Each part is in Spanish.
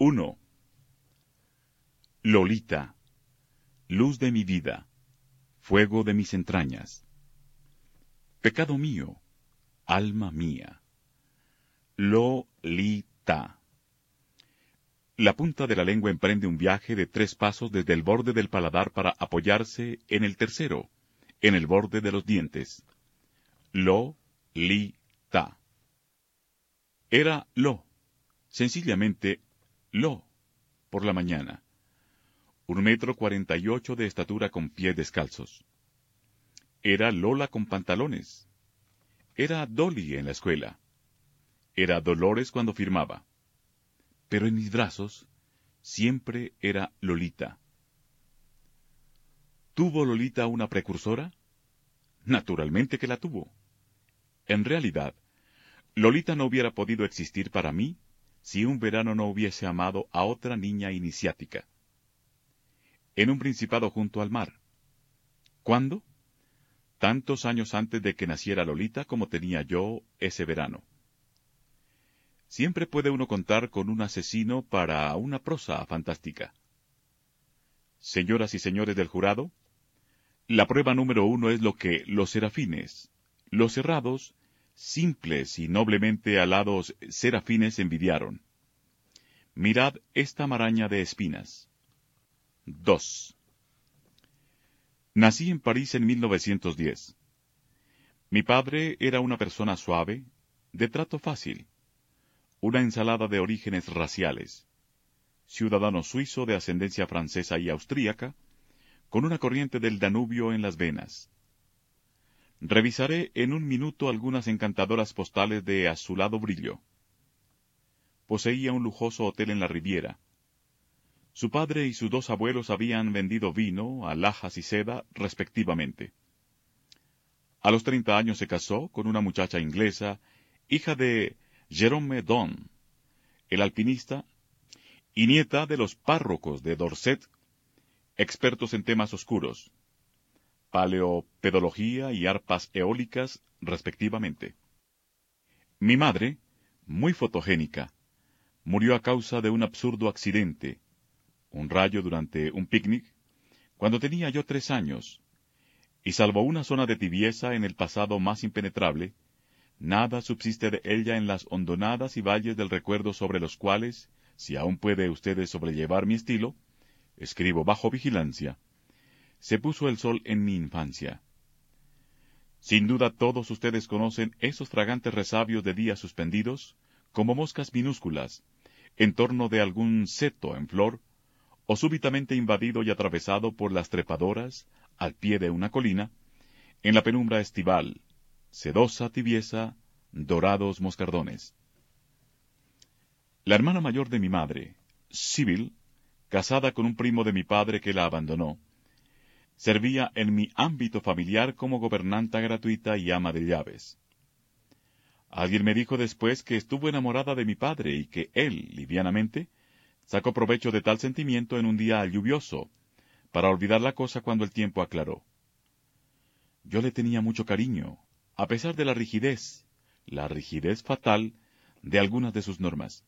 1. Lolita, luz de mi vida, fuego de mis entrañas. Pecado mío, alma mía. Lolita. La punta de la lengua emprende un viaje de tres pasos desde el borde del paladar para apoyarse en el tercero, en el borde de los dientes. Lo, li, ta. Era lo, sencillamente lo, por la mañana. Un metro cuarenta y ocho de estatura con pies descalzos. Era Lola con pantalones. Era Dolly en la escuela. Era Dolores cuando firmaba. Pero en mis brazos siempre era Lolita. ¿Tuvo Lolita una precursora? Naturalmente que la tuvo. En realidad, Lolita no hubiera podido existir para mí si un verano no hubiese amado a otra niña iniciática. En un principado junto al mar. ¿Cuándo? Tantos años antes de que naciera Lolita como tenía yo ese verano. Siempre puede uno contar con un asesino para una prosa fantástica. Señoras y señores del jurado, la prueba número uno es lo que los serafines, los cerrados, simples y noblemente alados serafines envidiaron. Mirad esta maraña de espinas. 2. Nací en París en 1910. Mi padre era una persona suave, de trato fácil, una ensalada de orígenes raciales, ciudadano suizo de ascendencia francesa y austríaca, con una corriente del Danubio en las venas, Revisaré en un minuto algunas encantadoras postales de azulado brillo. Poseía un lujoso hotel en la Riviera. Su padre y sus dos abuelos habían vendido vino, alhajas y seda, respectivamente. A los treinta años se casó con una muchacha inglesa, hija de Jerome Donne, el alpinista, y nieta de los párrocos de Dorset, expertos en temas oscuros paleopedología y arpas eólicas, respectivamente. Mi madre, muy fotogénica, murió a causa de un absurdo accidente, un rayo durante un picnic, cuando tenía yo tres años, y salvo una zona de tibieza en el pasado más impenetrable, nada subsiste de ella en las hondonadas y valles del recuerdo sobre los cuales, si aún puede ustedes sobrellevar mi estilo, escribo bajo vigilancia se puso el sol en mi infancia. Sin duda todos ustedes conocen esos fragantes resabios de días suspendidos, como moscas minúsculas, en torno de algún seto en flor, o súbitamente invadido y atravesado por las trepadoras, al pie de una colina, en la penumbra estival, sedosa tibieza, dorados moscardones. La hermana mayor de mi madre, Sibyl, casada con un primo de mi padre que la abandonó, servía en mi ámbito familiar como gobernanta gratuita y ama de llaves. Alguien me dijo después que estuvo enamorada de mi padre y que él, livianamente, sacó provecho de tal sentimiento en un día lluvioso, para olvidar la cosa cuando el tiempo aclaró. Yo le tenía mucho cariño, a pesar de la rigidez, la rigidez fatal, de algunas de sus normas.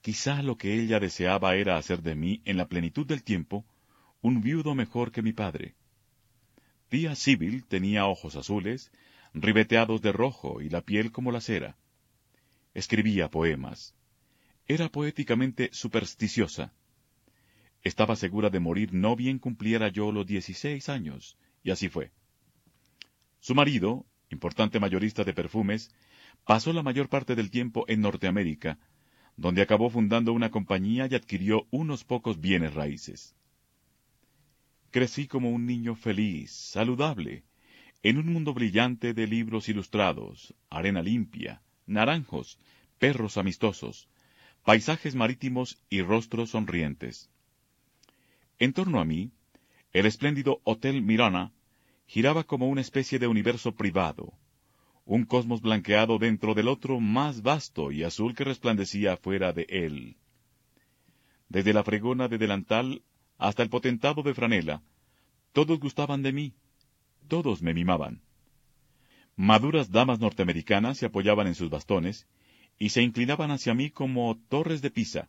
Quizá lo que ella deseaba era hacer de mí, en la plenitud del tiempo, un viudo mejor que mi padre. Tía Sibyl tenía ojos azules, ribeteados de rojo y la piel como la cera. Escribía poemas. Era poéticamente supersticiosa. Estaba segura de morir no bien cumpliera yo los dieciséis años, y así fue. Su marido, importante mayorista de perfumes, pasó la mayor parte del tiempo en Norteamérica, donde acabó fundando una compañía y adquirió unos pocos bienes raíces. Crecí como un niño feliz, saludable, en un mundo brillante de libros ilustrados, arena limpia, naranjos, perros amistosos, paisajes marítimos y rostros sonrientes. En torno a mí, el espléndido Hotel Mirana giraba como una especie de universo privado, un cosmos blanqueado dentro del otro más vasto y azul que resplandecía fuera de él. Desde la fregona de delantal hasta el potentado de franela, todos gustaban de mí, todos me mimaban. Maduras damas norteamericanas se apoyaban en sus bastones y se inclinaban hacia mí como torres de Pisa.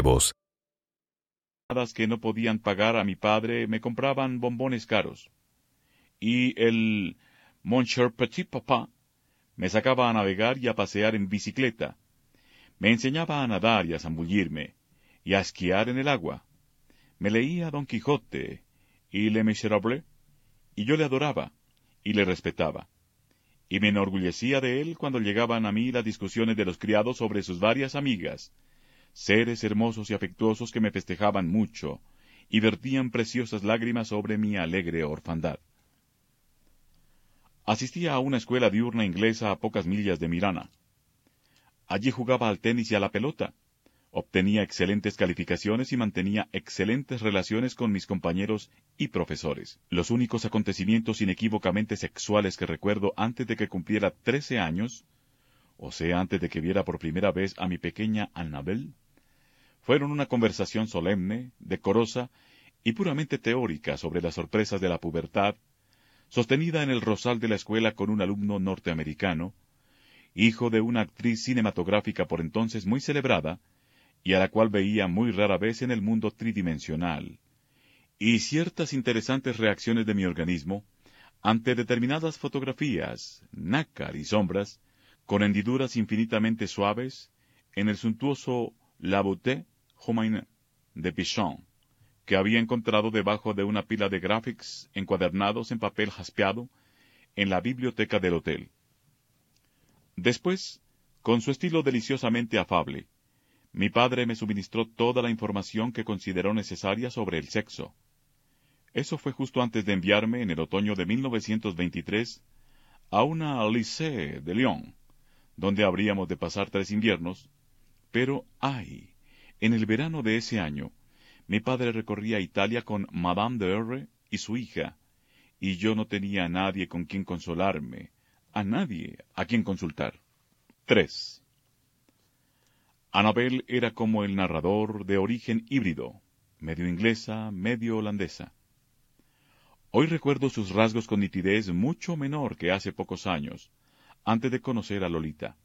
que no podían pagar a mi padre me compraban bombones caros. Y el Monsieur Petit Papa me sacaba a navegar y a pasear en bicicleta. Me enseñaba a nadar y a zambullirme, y a esquiar en el agua. Me leía Don Quijote y Le Miserable, y yo le adoraba y le respetaba. Y me enorgullecía de él cuando llegaban a mí las discusiones de los criados sobre sus varias amigas, seres hermosos y afectuosos que me festejaban mucho y vertían preciosas lágrimas sobre mi alegre orfandad. Asistía a una escuela diurna inglesa a pocas millas de Mirana. Allí jugaba al tenis y a la pelota. Obtenía excelentes calificaciones y mantenía excelentes relaciones con mis compañeros y profesores. Los únicos acontecimientos inequívocamente sexuales que recuerdo antes de que cumpliera trece años, o sea, antes de que viera por primera vez a mi pequeña Annabel, fueron una conversación solemne, decorosa y puramente teórica sobre las sorpresas de la pubertad, sostenida en el rosal de la escuela con un alumno norteamericano, hijo de una actriz cinematográfica por entonces muy celebrada, y a la cual veía muy rara vez en el mundo tridimensional, y ciertas interesantes reacciones de mi organismo ante determinadas fotografías, nácar y sombras, con hendiduras infinitamente suaves, en el suntuoso La de Pichon, que había encontrado debajo de una pila de graphics encuadernados en papel jaspeado en la biblioteca del hotel. Después, con su estilo deliciosamente afable, mi padre me suministró toda la información que consideró necesaria sobre el sexo. Eso fue justo antes de enviarme, en el otoño de 1923, a una lycée de Lyon, donde habríamos de pasar tres inviernos, pero ¡ay! En el verano de ese año, mi padre recorría Italia con Madame de R y su hija, y yo no tenía a nadie con quien consolarme, a nadie a quien consultar. 3. Anabel era como el narrador de origen híbrido, medio inglesa, medio holandesa. Hoy recuerdo sus rasgos con nitidez mucho menor que hace pocos años, antes de conocer a Lolita.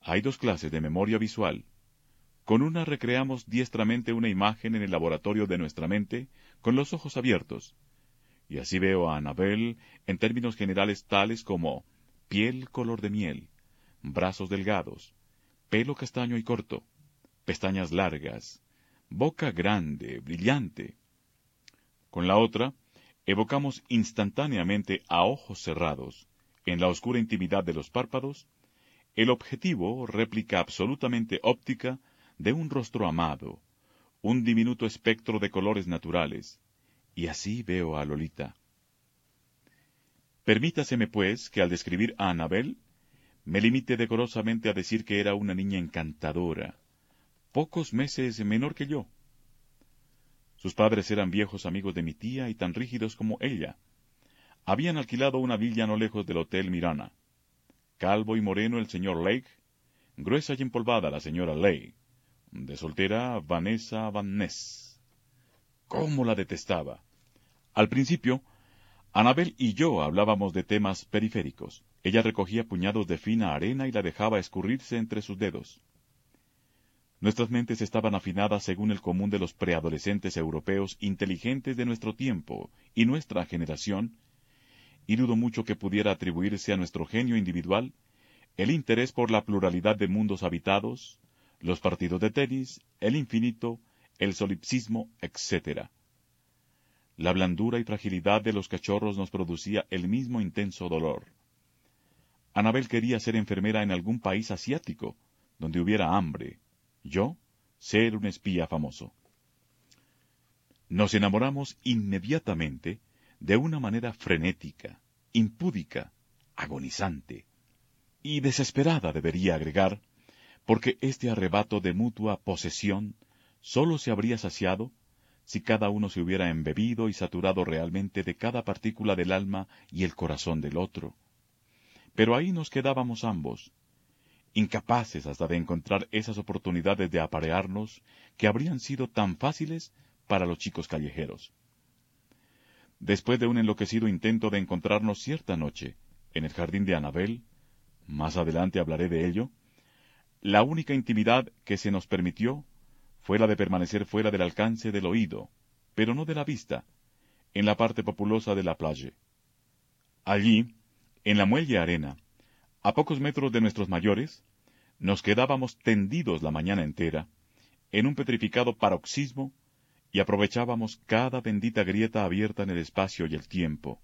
Hay dos clases de memoria visual, con una recreamos diestramente una imagen en el laboratorio de nuestra mente, con los ojos abiertos. Y así veo a Anabel en términos generales tales como piel color de miel, brazos delgados, pelo castaño y corto, pestañas largas, boca grande, brillante. Con la otra, evocamos instantáneamente a ojos cerrados, en la oscura intimidad de los párpados, el objetivo, réplica absolutamente óptica, de un rostro amado, un diminuto espectro de colores naturales, y así veo a Lolita. Permítaseme, pues, que al describir a Anabel, me limite decorosamente a decir que era una niña encantadora, pocos meses menor que yo. Sus padres eran viejos amigos de mi tía y tan rígidos como ella. Habían alquilado una villa no lejos del Hotel Mirana. Calvo y moreno el señor Lake, gruesa y empolvada la señora Lake de soltera Vanessa Van Ness. ¿Cómo la detestaba? Al principio, Anabel y yo hablábamos de temas periféricos. Ella recogía puñados de fina arena y la dejaba escurrirse entre sus dedos. Nuestras mentes estaban afinadas según el común de los preadolescentes europeos inteligentes de nuestro tiempo y nuestra generación, y dudo mucho que pudiera atribuirse a nuestro genio individual el interés por la pluralidad de mundos habitados, los partidos de tenis, el infinito, el solipsismo, etc. La blandura y fragilidad de los cachorros nos producía el mismo intenso dolor. Anabel quería ser enfermera en algún país asiático, donde hubiera hambre. Yo, ser un espía famoso. Nos enamoramos inmediatamente de una manera frenética, impúdica, agonizante y desesperada, debería agregar, porque este arrebato de mutua posesión sólo se habría saciado si cada uno se hubiera embebido y saturado realmente de cada partícula del alma y el corazón del otro. Pero ahí nos quedábamos ambos, incapaces hasta de encontrar esas oportunidades de aparearnos que habrían sido tan fáciles para los chicos callejeros. Después de un enloquecido intento de encontrarnos cierta noche en el jardín de Anabel, más adelante hablaré de ello, la única intimidad que se nos permitió fue la de permanecer fuera del alcance del oído, pero no de la vista, en la parte populosa de la playa. Allí, en la muelle arena, a pocos metros de nuestros mayores, nos quedábamos tendidos la mañana entera, en un petrificado paroxismo, y aprovechábamos cada bendita grieta abierta en el espacio y el tiempo.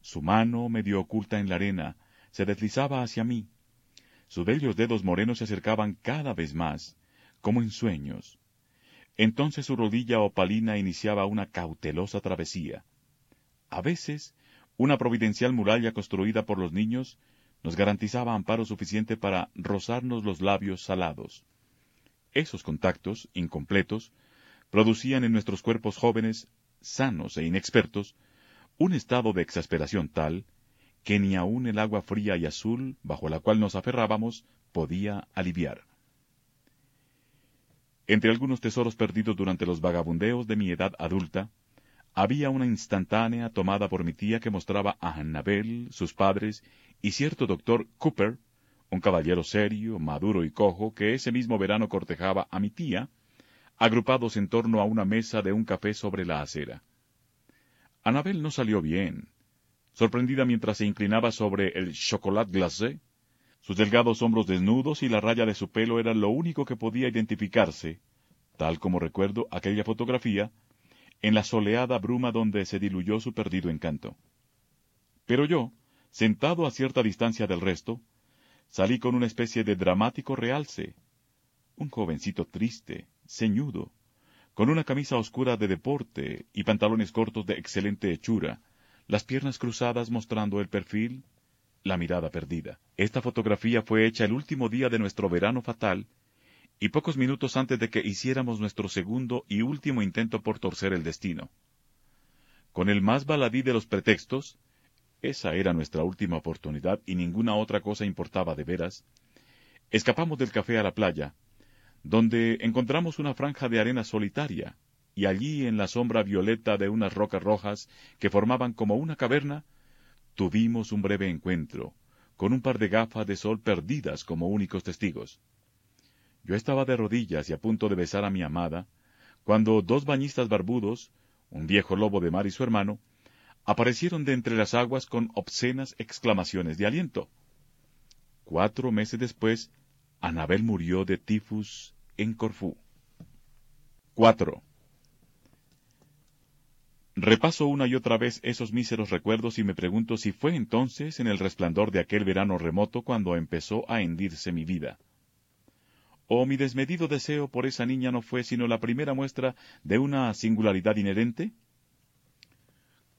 Su mano, medio oculta en la arena, se deslizaba hacia mí, sus bellos dedos morenos se acercaban cada vez más, como en sueños. Entonces su rodilla opalina iniciaba una cautelosa travesía. A veces, una providencial muralla construida por los niños nos garantizaba amparo suficiente para rozarnos los labios salados. Esos contactos, incompletos, producían en nuestros cuerpos jóvenes, sanos e inexpertos, un estado de exasperación tal que ni aun el agua fría y azul bajo la cual nos aferrábamos podía aliviar. Entre algunos tesoros perdidos durante los vagabundeos de mi edad adulta, había una instantánea tomada por mi tía que mostraba a Annabel, sus padres y cierto doctor Cooper, un caballero serio, maduro y cojo, que ese mismo verano cortejaba a mi tía, agrupados en torno a una mesa de un café sobre la acera. Annabel no salió bien, sorprendida mientras se inclinaba sobre el chocolat glacé. Sus delgados hombros desnudos y la raya de su pelo eran lo único que podía identificarse, tal como recuerdo aquella fotografía, en la soleada bruma donde se diluyó su perdido encanto. Pero yo, sentado a cierta distancia del resto, salí con una especie de dramático realce. Un jovencito triste, ceñudo, con una camisa oscura de deporte y pantalones cortos de excelente hechura, las piernas cruzadas mostrando el perfil, la mirada perdida. Esta fotografía fue hecha el último día de nuestro verano fatal, y pocos minutos antes de que hiciéramos nuestro segundo y último intento por torcer el destino. Con el más baladí de los pretextos, esa era nuestra última oportunidad y ninguna otra cosa importaba de veras, escapamos del café a la playa, donde encontramos una franja de arena solitaria, y allí en la sombra violeta de unas rocas rojas que formaban como una caverna, tuvimos un breve encuentro, con un par de gafas de sol perdidas como únicos testigos. Yo estaba de rodillas y a punto de besar a mi amada, cuando dos bañistas barbudos, un viejo lobo de mar y su hermano, aparecieron de entre las aguas con obscenas exclamaciones de aliento. Cuatro meses después, Anabel murió de tifus en Corfú. 4. Repaso una y otra vez esos míseros recuerdos y me pregunto si fue entonces en el resplandor de aquel verano remoto cuando empezó a hendirse mi vida. ¿O mi desmedido deseo por esa niña no fue sino la primera muestra de una singularidad inherente?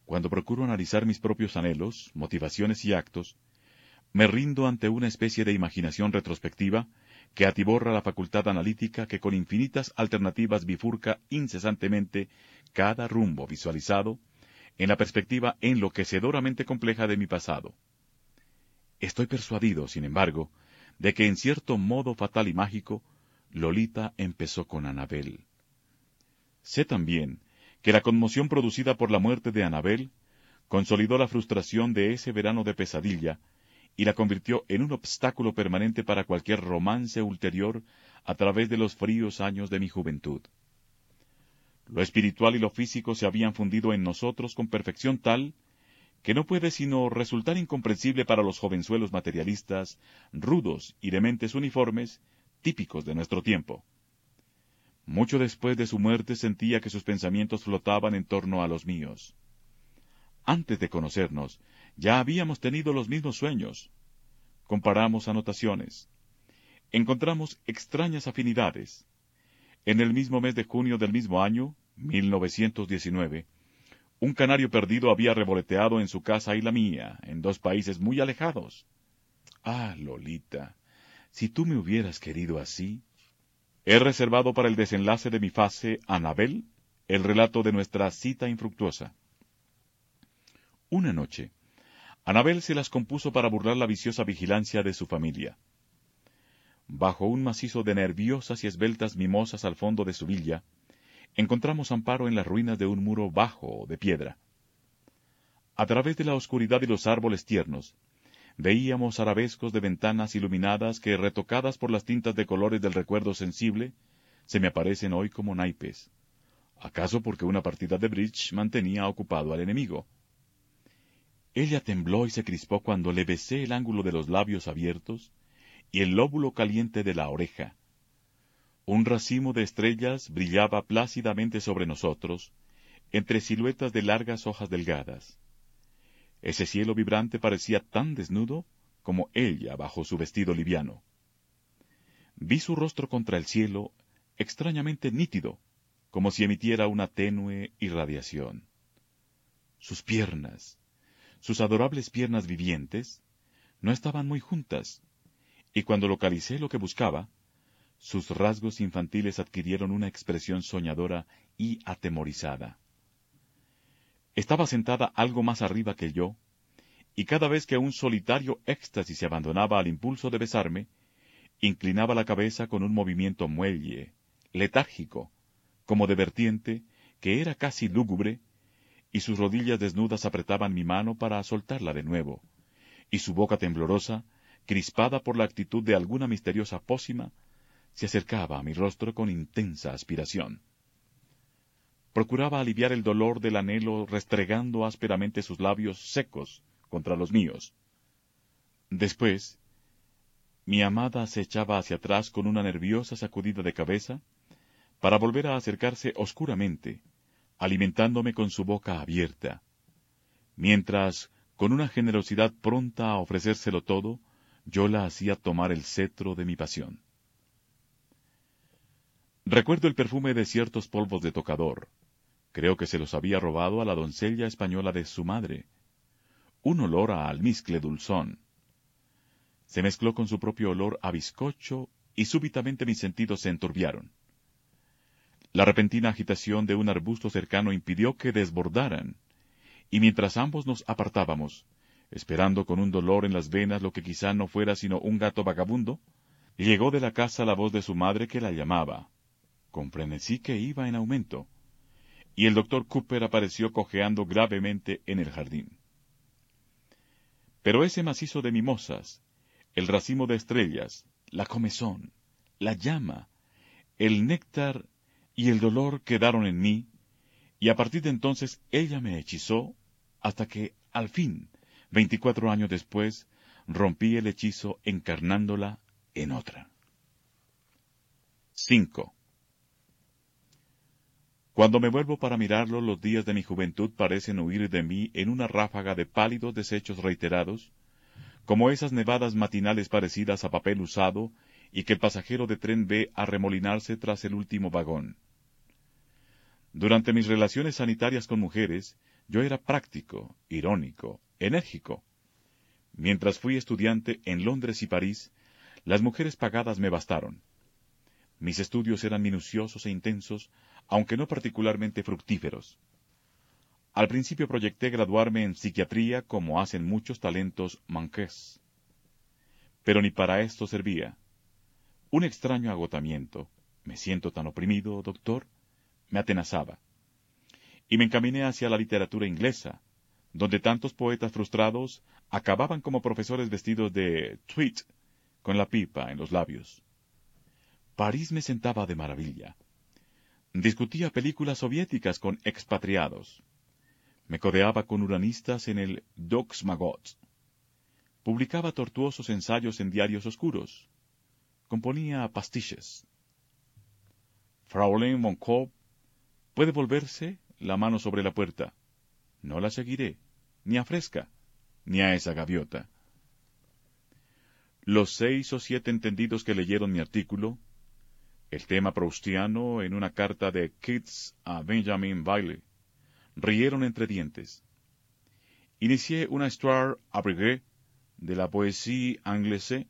Cuando procuro analizar mis propios anhelos, motivaciones y actos, me rindo ante una especie de imaginación retrospectiva que atiborra la facultad analítica que con infinitas alternativas bifurca incesantemente cada rumbo visualizado en la perspectiva enloquecedoramente compleja de mi pasado. Estoy persuadido, sin embargo, de que en cierto modo fatal y mágico, Lolita empezó con Anabel. Sé también que la conmoción producida por la muerte de Anabel consolidó la frustración de ese verano de pesadilla y la convirtió en un obstáculo permanente para cualquier romance ulterior a través de los fríos años de mi juventud. Lo espiritual y lo físico se habían fundido en nosotros con perfección tal que no puede sino resultar incomprensible para los jovenzuelos materialistas, rudos y de mentes uniformes, típicos de nuestro tiempo. Mucho después de su muerte sentía que sus pensamientos flotaban en torno a los míos. Antes de conocernos, ya habíamos tenido los mismos sueños. Comparamos anotaciones. Encontramos extrañas afinidades. En el mismo mes de junio del mismo año, 1919, un canario perdido había revoloteado en su casa y la mía, en dos países muy alejados. Ah, Lolita, si tú me hubieras querido así. He reservado para el desenlace de mi fase, Anabel, el relato de nuestra cita infructuosa. Una noche, Anabel se las compuso para burlar la viciosa vigilancia de su familia. Bajo un macizo de nerviosas y esbeltas mimosas al fondo de su villa, encontramos amparo en las ruinas de un muro bajo de piedra. A través de la oscuridad y los árboles tiernos, veíamos arabescos de ventanas iluminadas que, retocadas por las tintas de colores del recuerdo sensible, se me aparecen hoy como naipes. ¿Acaso porque una partida de bridge mantenía ocupado al enemigo? Ella tembló y se crispó cuando le besé el ángulo de los labios abiertos y el lóbulo caliente de la oreja. Un racimo de estrellas brillaba plácidamente sobre nosotros, entre siluetas de largas hojas delgadas. Ese cielo vibrante parecía tan desnudo como ella bajo su vestido liviano. Vi su rostro contra el cielo, extrañamente nítido, como si emitiera una tenue irradiación. Sus piernas, sus adorables piernas vivientes, no estaban muy juntas, y cuando localicé lo que buscaba, sus rasgos infantiles adquirieron una expresión soñadora y atemorizada. Estaba sentada algo más arriba que yo, y cada vez que un solitario éxtasis se abandonaba al impulso de besarme, inclinaba la cabeza con un movimiento muelle, letárgico, como de vertiente, que era casi lúgubre, y sus rodillas desnudas apretaban mi mano para soltarla de nuevo, y su boca temblorosa, crispada por la actitud de alguna misteriosa pócima, se acercaba a mi rostro con intensa aspiración. Procuraba aliviar el dolor del anhelo restregando ásperamente sus labios secos contra los míos. Después, mi amada se echaba hacia atrás con una nerviosa sacudida de cabeza, para volver a acercarse oscuramente, alimentándome con su boca abierta, mientras, con una generosidad pronta a ofrecérselo todo, yo la hacía tomar el cetro de mi pasión. Recuerdo el perfume de ciertos polvos de tocador. Creo que se los había robado a la doncella española de su madre. Un olor a almizcle dulzón. Se mezcló con su propio olor a bizcocho y súbitamente mis sentidos se enturbiaron. La repentina agitación de un arbusto cercano impidió que desbordaran, y mientras ambos nos apartábamos, esperando con un dolor en las venas lo que quizá no fuera sino un gato vagabundo, llegó de la casa la voz de su madre que la llamaba, con frenesí que iba en aumento, y el doctor Cooper apareció cojeando gravemente en el jardín. Pero ese macizo de mimosas, el racimo de estrellas, la comezón, la llama, el néctar y el dolor quedaron en mí, y a partir de entonces ella me hechizó hasta que, al fin, veinticuatro años después, rompí el hechizo encarnándola en otra. 5. Cuando me vuelvo para mirarlo, los días de mi juventud parecen huir de mí en una ráfaga de pálidos desechos reiterados, como esas nevadas matinales parecidas a papel usado y que el pasajero de tren ve arremolinarse tras el último vagón. Durante mis relaciones sanitarias con mujeres, yo era práctico, irónico, enérgico. Mientras fui estudiante en Londres y París, las mujeres pagadas me bastaron. Mis estudios eran minuciosos e intensos, aunque no particularmente fructíferos. Al principio proyecté graduarme en psiquiatría como hacen muchos talentos manqués. Pero ni para esto servía. Un extraño agotamiento. Me siento tan oprimido, doctor, me atenazaba. Y me encaminé hacia la literatura inglesa, donde tantos poetas frustrados acababan como profesores vestidos de tweed, con la pipa en los labios. París me sentaba de maravilla. Discutía películas soviéticas con expatriados. Me codeaba con uranistas en el Dox Magot. Publicaba tortuosos ensayos en diarios oscuros. Componía pastiches. Fraulein von Kopp puede volverse la mano sobre la puerta. No la seguiré, ni a Fresca, ni a esa gaviota. Los seis o siete entendidos que leyeron mi artículo, el tema proustiano en una carta de Keats a Benjamin Bailey, rieron entre dientes. Inicié una histoire abrégée de la poesía anglaise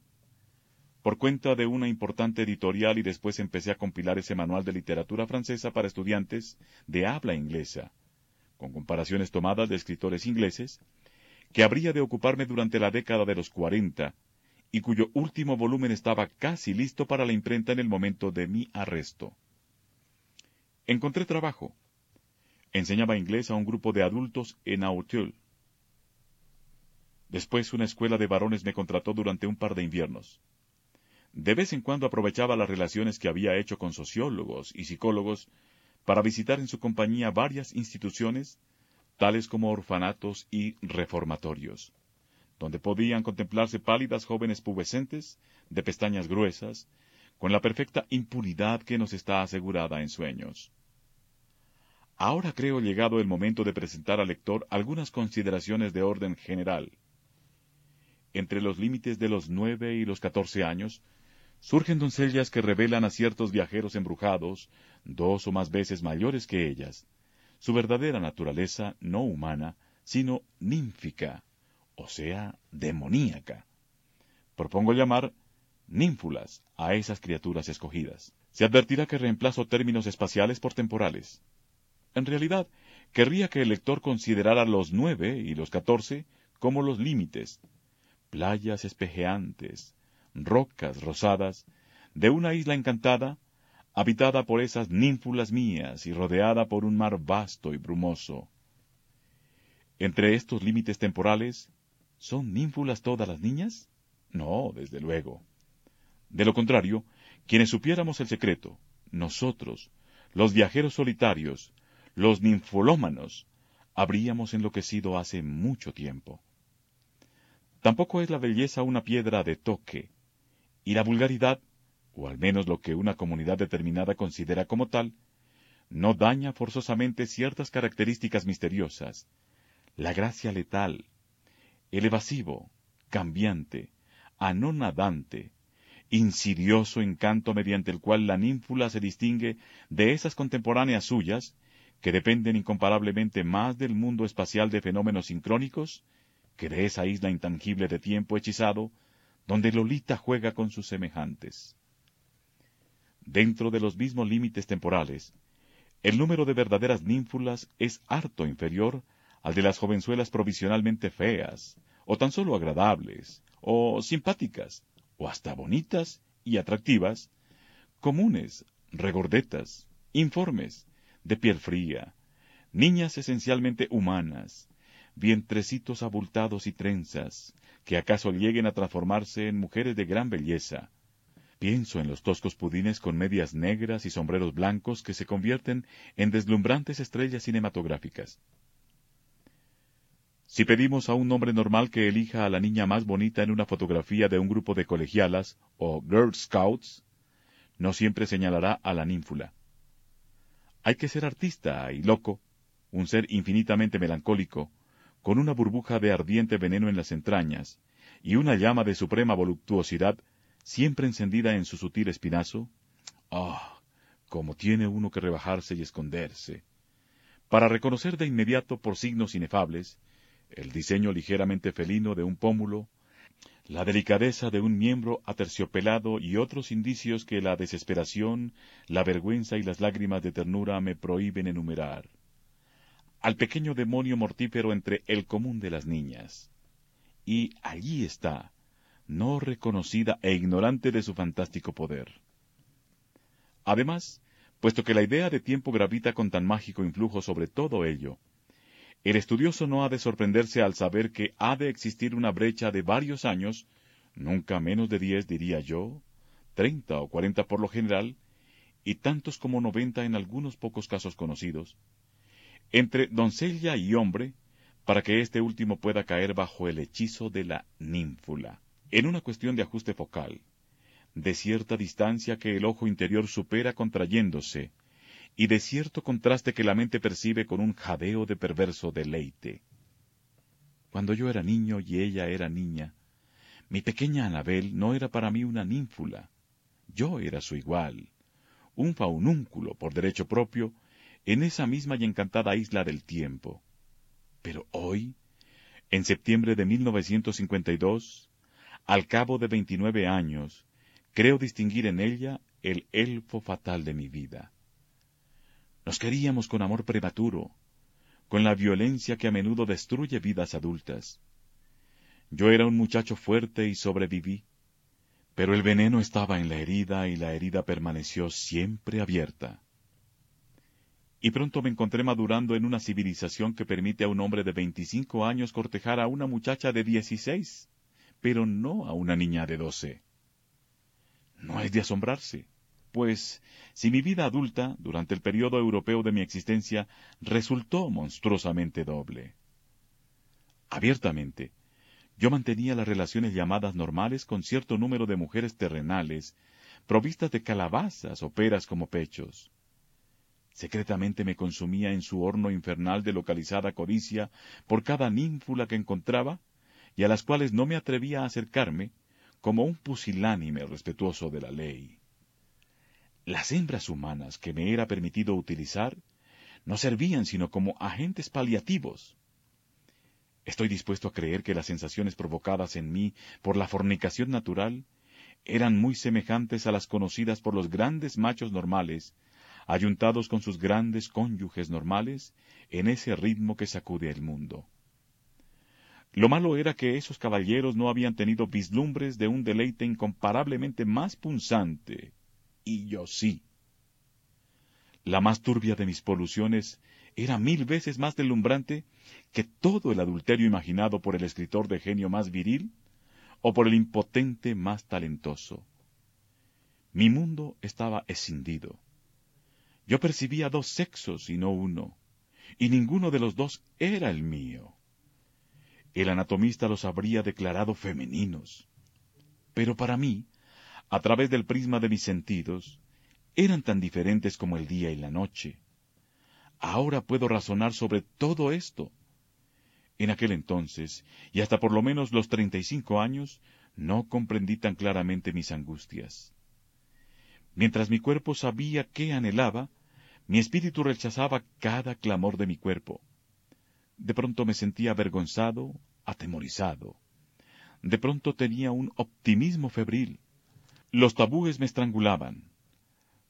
por cuenta de una importante editorial y después empecé a compilar ese manual de literatura francesa para estudiantes de habla inglesa, con comparaciones tomadas de escritores ingleses, que habría de ocuparme durante la década de los cuarenta, y cuyo último volumen estaba casi listo para la imprenta en el momento de mi arresto. Encontré trabajo. Enseñaba inglés a un grupo de adultos en Auteuil. Después una escuela de varones me contrató durante un par de inviernos. De vez en cuando aprovechaba las relaciones que había hecho con sociólogos y psicólogos para visitar en su compañía varias instituciones, tales como orfanatos y reformatorios, donde podían contemplarse pálidas jóvenes pubescentes, de pestañas gruesas, con la perfecta impunidad que nos está asegurada en sueños. Ahora creo llegado el momento de presentar al lector algunas consideraciones de orden general. Entre los límites de los nueve y los catorce años, surgen doncellas que revelan a ciertos viajeros embrujados, dos o más veces mayores que ellas, su verdadera naturaleza no humana, sino ninfica, o sea, demoníaca. Propongo llamar ninfulas a esas criaturas escogidas. Se advertirá que reemplazo términos espaciales por temporales. En realidad, querría que el lector considerara los nueve y los catorce como los límites, playas espejeantes, rocas rosadas, de una isla encantada, habitada por esas ninfulas mías y rodeada por un mar vasto y brumoso. Entre estos límites temporales, ¿son ninfulas todas las niñas? No, desde luego. De lo contrario, quienes supiéramos el secreto, nosotros, los viajeros solitarios, los ninfolómanos, habríamos enloquecido hace mucho tiempo. Tampoco es la belleza una piedra de toque, y la vulgaridad, o al menos lo que una comunidad determinada considera como tal, no daña forzosamente ciertas características misteriosas, la gracia letal, el evasivo, cambiante, anonadante, insidioso encanto mediante el cual la ninfula se distingue de esas contemporáneas suyas, que dependen incomparablemente más del mundo espacial de fenómenos sincrónicos que de esa isla intangible de tiempo hechizado donde Lolita juega con sus semejantes. Dentro de los mismos límites temporales, el número de verdaderas ninfulas es harto inferior al de las jovenzuelas provisionalmente feas, o tan solo agradables, o simpáticas, o hasta bonitas y atractivas, comunes, regordetas, informes, de piel fría, niñas esencialmente humanas, vientrecitos abultados y trenzas, que acaso lleguen a transformarse en mujeres de gran belleza. Pienso en los toscos pudines con medias negras y sombreros blancos que se convierten en deslumbrantes estrellas cinematográficas. Si pedimos a un hombre normal que elija a la niña más bonita en una fotografía de un grupo de colegialas o Girl Scouts, no siempre señalará a la ninfula. Hay que ser artista y loco, un ser infinitamente melancólico, con una burbuja de ardiente veneno en las entrañas, y una llama de suprema voluptuosidad siempre encendida en su sutil espinazo, ah, como tiene uno que rebajarse y esconderse, para reconocer de inmediato por signos inefables el diseño ligeramente felino de un pómulo, la delicadeza de un miembro aterciopelado y otros indicios que la desesperación, la vergüenza y las lágrimas de ternura me prohíben enumerar al pequeño demonio mortífero entre el común de las niñas. Y allí está, no reconocida e ignorante de su fantástico poder. Además, puesto que la idea de tiempo gravita con tan mágico influjo sobre todo ello, el estudioso no ha de sorprenderse al saber que ha de existir una brecha de varios años, nunca menos de diez diría yo, treinta o cuarenta por lo general, y tantos como noventa en algunos pocos casos conocidos, entre doncella y hombre, para que este último pueda caer bajo el hechizo de la ninfula. En una cuestión de ajuste focal, de cierta distancia que el ojo interior supera contrayéndose, y de cierto contraste que la mente percibe con un jadeo de perverso deleite. Cuando yo era niño y ella era niña, mi pequeña Anabel no era para mí una ninfula, yo era su igual, un faunúnculo por derecho propio, en esa misma y encantada isla del tiempo. Pero hoy, en septiembre de 1952, al cabo de veintinueve años, creo distinguir en ella el elfo fatal de mi vida. Nos queríamos con amor prematuro, con la violencia que a menudo destruye vidas adultas. Yo era un muchacho fuerte y sobreviví, pero el veneno estaba en la herida y la herida permaneció siempre abierta. Y pronto me encontré madurando en una civilización que permite a un hombre de veinticinco años cortejar a una muchacha de dieciséis, pero no a una niña de doce. No es de asombrarse, pues si mi vida adulta, durante el periodo europeo de mi existencia, resultó monstruosamente doble. Abiertamente, yo mantenía las relaciones llamadas normales con cierto número de mujeres terrenales, provistas de calabazas o peras como pechos. Secretamente me consumía en su horno infernal de localizada codicia por cada ninfula que encontraba, y a las cuales no me atrevía a acercarme, como un pusilánime respetuoso de la ley. Las hembras humanas que me era permitido utilizar no servían sino como agentes paliativos, Estoy dispuesto a creer que las sensaciones provocadas en mí por la fornicación natural eran muy semejantes a las conocidas por los grandes machos normales, ayuntados con sus grandes cónyuges normales en ese ritmo que sacude el mundo. Lo malo era que esos caballeros no habían tenido vislumbres de un deleite incomparablemente más punzante, y yo sí. La más turbia de mis poluciones era mil veces más deslumbrante que todo el adulterio imaginado por el escritor de genio más viril o por el impotente más talentoso. Mi mundo estaba escindido. Yo percibía dos sexos y no uno, y ninguno de los dos era el mío. El anatomista los habría declarado femeninos. Pero para mí, a través del prisma de mis sentidos, eran tan diferentes como el día y la noche, Ahora puedo razonar sobre todo esto. En aquel entonces, y hasta por lo menos los treinta y cinco años, no comprendí tan claramente mis angustias. Mientras mi cuerpo sabía qué anhelaba, mi espíritu rechazaba cada clamor de mi cuerpo. De pronto me sentía avergonzado, atemorizado. De pronto tenía un optimismo febril. Los tabúes me estrangulaban.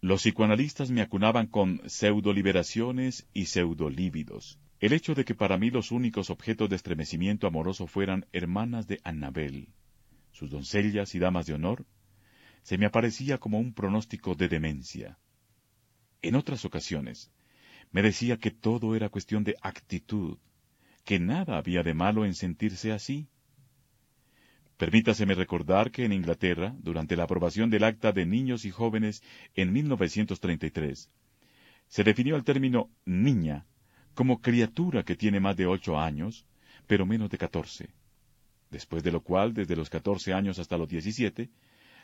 Los psicoanalistas me acunaban con pseudoliberaciones y pseudolívidos. El hecho de que para mí los únicos objetos de estremecimiento amoroso fueran hermanas de Annabel, sus doncellas y damas de honor, se me aparecía como un pronóstico de demencia. En otras ocasiones, me decía que todo era cuestión de actitud, que nada había de malo en sentirse así, Permítaseme recordar que en Inglaterra, durante la aprobación del Acta de Niños y Jóvenes en 1933, se definió el término niña como criatura que tiene más de ocho años, pero menos de catorce. Después de lo cual, desde los catorce años hasta los diecisiete,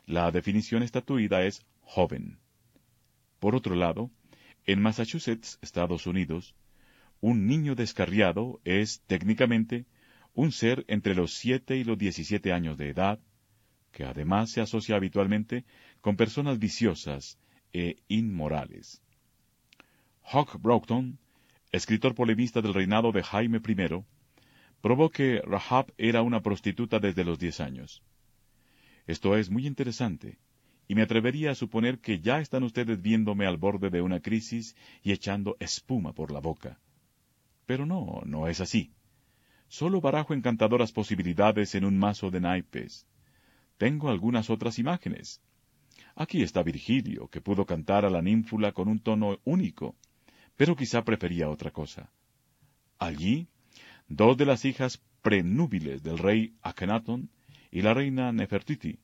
la definición estatuida es joven. Por otro lado, en Massachusetts, Estados Unidos, un niño descarriado es, técnicamente, un ser entre los siete y los diecisiete años de edad, que además se asocia habitualmente con personas viciosas e inmorales. Hawk Broughton, escritor polemista del reinado de Jaime I, probó que Rahab era una prostituta desde los diez años. Esto es muy interesante, y me atrevería a suponer que ya están ustedes viéndome al borde de una crisis y echando espuma por la boca. Pero no, no es así. Solo barajo encantadoras posibilidades en un mazo de naipes. Tengo algunas otras imágenes. Aquí está Virgilio, que pudo cantar a la ninfula con un tono único, pero quizá prefería otra cosa. Allí, dos de las hijas prenúbiles del rey Akenatón y la reina Nefertiti.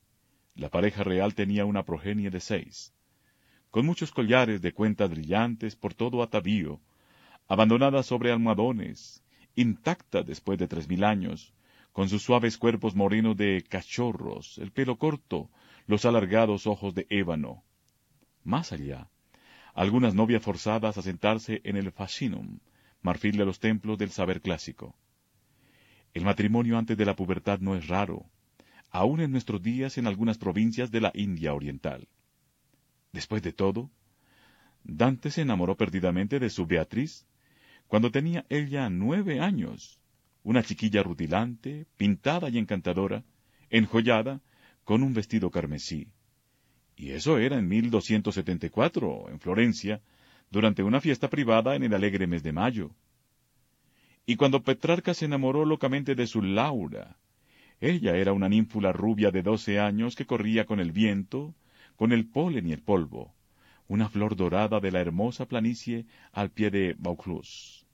La pareja real tenía una progenie de seis, con muchos collares de cuentas brillantes por todo atavío, abandonadas sobre almohadones, intacta después de tres mil años, con sus suaves cuerpos morenos de cachorros, el pelo corto, los alargados ojos de ébano. Más allá, algunas novias forzadas a sentarse en el fascinum, marfil de los templos del saber clásico. El matrimonio antes de la pubertad no es raro, aún en nuestros días en algunas provincias de la India Oriental. Después de todo, Dante se enamoró perdidamente de su Beatriz cuando tenía ella nueve años, una chiquilla rutilante, pintada y encantadora, enjollada, con un vestido carmesí. Y eso era en 1274, en Florencia, durante una fiesta privada en el alegre mes de mayo. Y cuando Petrarca se enamoró locamente de su Laura, ella era una ninfula rubia de doce años que corría con el viento, con el polen y el polvo, una flor dorada de la hermosa planicie al pie de Vaucluse.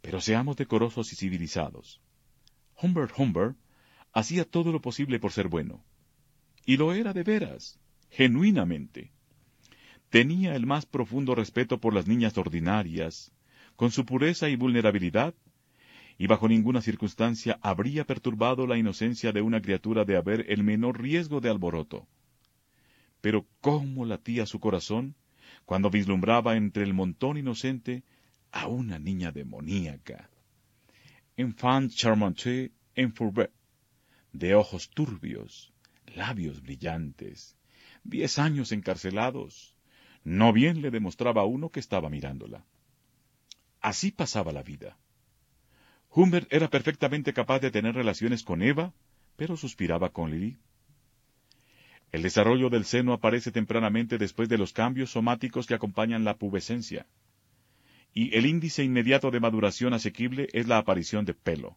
Pero seamos decorosos y civilizados. Humbert Humbert hacía todo lo posible por ser bueno. Y lo era de veras, genuinamente. Tenía el más profundo respeto por las niñas ordinarias, con su pureza y vulnerabilidad, y bajo ninguna circunstancia habría perturbado la inocencia de una criatura de haber el menor riesgo de alboroto. Pero cómo latía su corazón cuando vislumbraba entre el montón inocente a una niña demoníaca. Enfant charmante enfourbe, de ojos turbios, labios brillantes, diez años encarcelados. No bien le demostraba a uno que estaba mirándola. Así pasaba la vida. Humbert era perfectamente capaz de tener relaciones con Eva, pero suspiraba con Lily. El desarrollo del seno aparece tempranamente después de los cambios somáticos que acompañan la pubescencia, y el índice inmediato de maduración asequible es la aparición de pelo.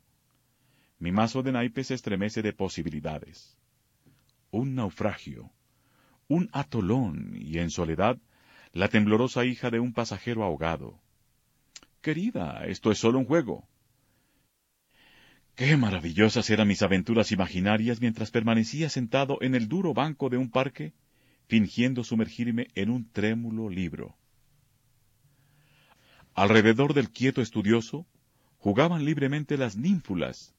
Mi mazo de naipes se estremece de posibilidades. Un naufragio, un atolón y en soledad la temblorosa hija de un pasajero ahogado. Querida, esto es solo un juego. Qué maravillosas eran mis aventuras imaginarias mientras permanecía sentado en el duro banco de un parque, fingiendo sumergirme en un trémulo libro. Alrededor del quieto estudioso jugaban libremente las ninfulas,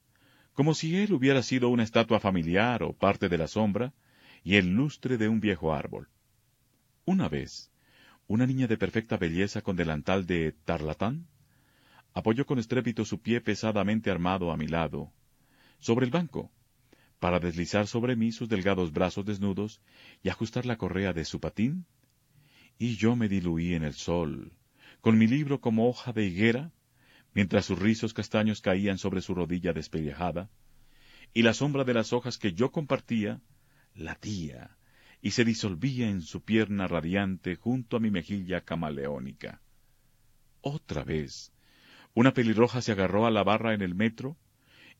como si él hubiera sido una estatua familiar o parte de la sombra y el lustre de un viejo árbol. Una vez, una niña de perfecta belleza con delantal de tarlatán apoyó con estrépito su pie pesadamente armado a mi lado, sobre el banco, para deslizar sobre mí sus delgados brazos desnudos y ajustar la correa de su patín, y yo me diluí en el sol, con mi libro como hoja de higuera, mientras sus rizos castaños caían sobre su rodilla despellejada, y la sombra de las hojas que yo compartía latía y se disolvía en su pierna radiante junto a mi mejilla camaleónica. Otra vez, una pelirroja se agarró a la barra en el metro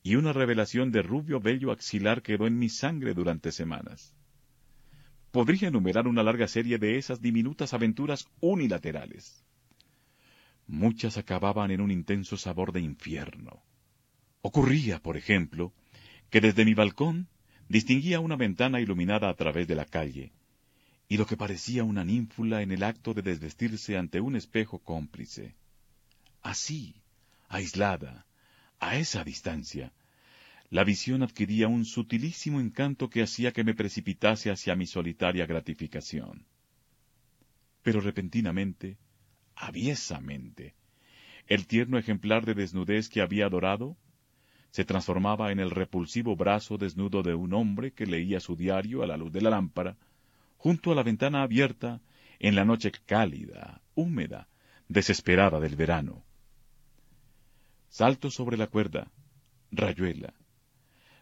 y una revelación de rubio vello axilar quedó en mi sangre durante semanas. Podría enumerar una larga serie de esas diminutas aventuras unilaterales. Muchas acababan en un intenso sabor de infierno. Ocurría, por ejemplo, que desde mi balcón distinguía una ventana iluminada a través de la calle, y lo que parecía una ninfula en el acto de desvestirse ante un espejo cómplice. Así, aislada, a esa distancia, la visión adquiría un sutilísimo encanto que hacía que me precipitase hacia mi solitaria gratificación. Pero repentinamente, aviesamente, el tierno ejemplar de desnudez que había adorado se transformaba en el repulsivo brazo desnudo de un hombre que leía su diario a la luz de la lámpara, junto a la ventana abierta en la noche cálida, húmeda, desesperada del verano. Salto sobre la cuerda. Rayuela.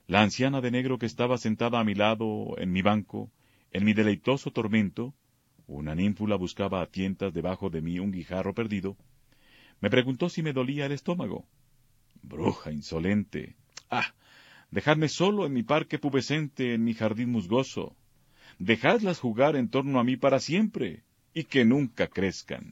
La anciana de negro que estaba sentada a mi lado, en mi banco, en mi deleitoso tormento, una ninfula buscaba a tientas debajo de mí un guijarro perdido, me preguntó si me dolía el estómago. Bruja insolente. Ah. Dejadme solo en mi parque pubescente, en mi jardín musgoso. Dejadlas jugar en torno a mí para siempre, y que nunca crezcan.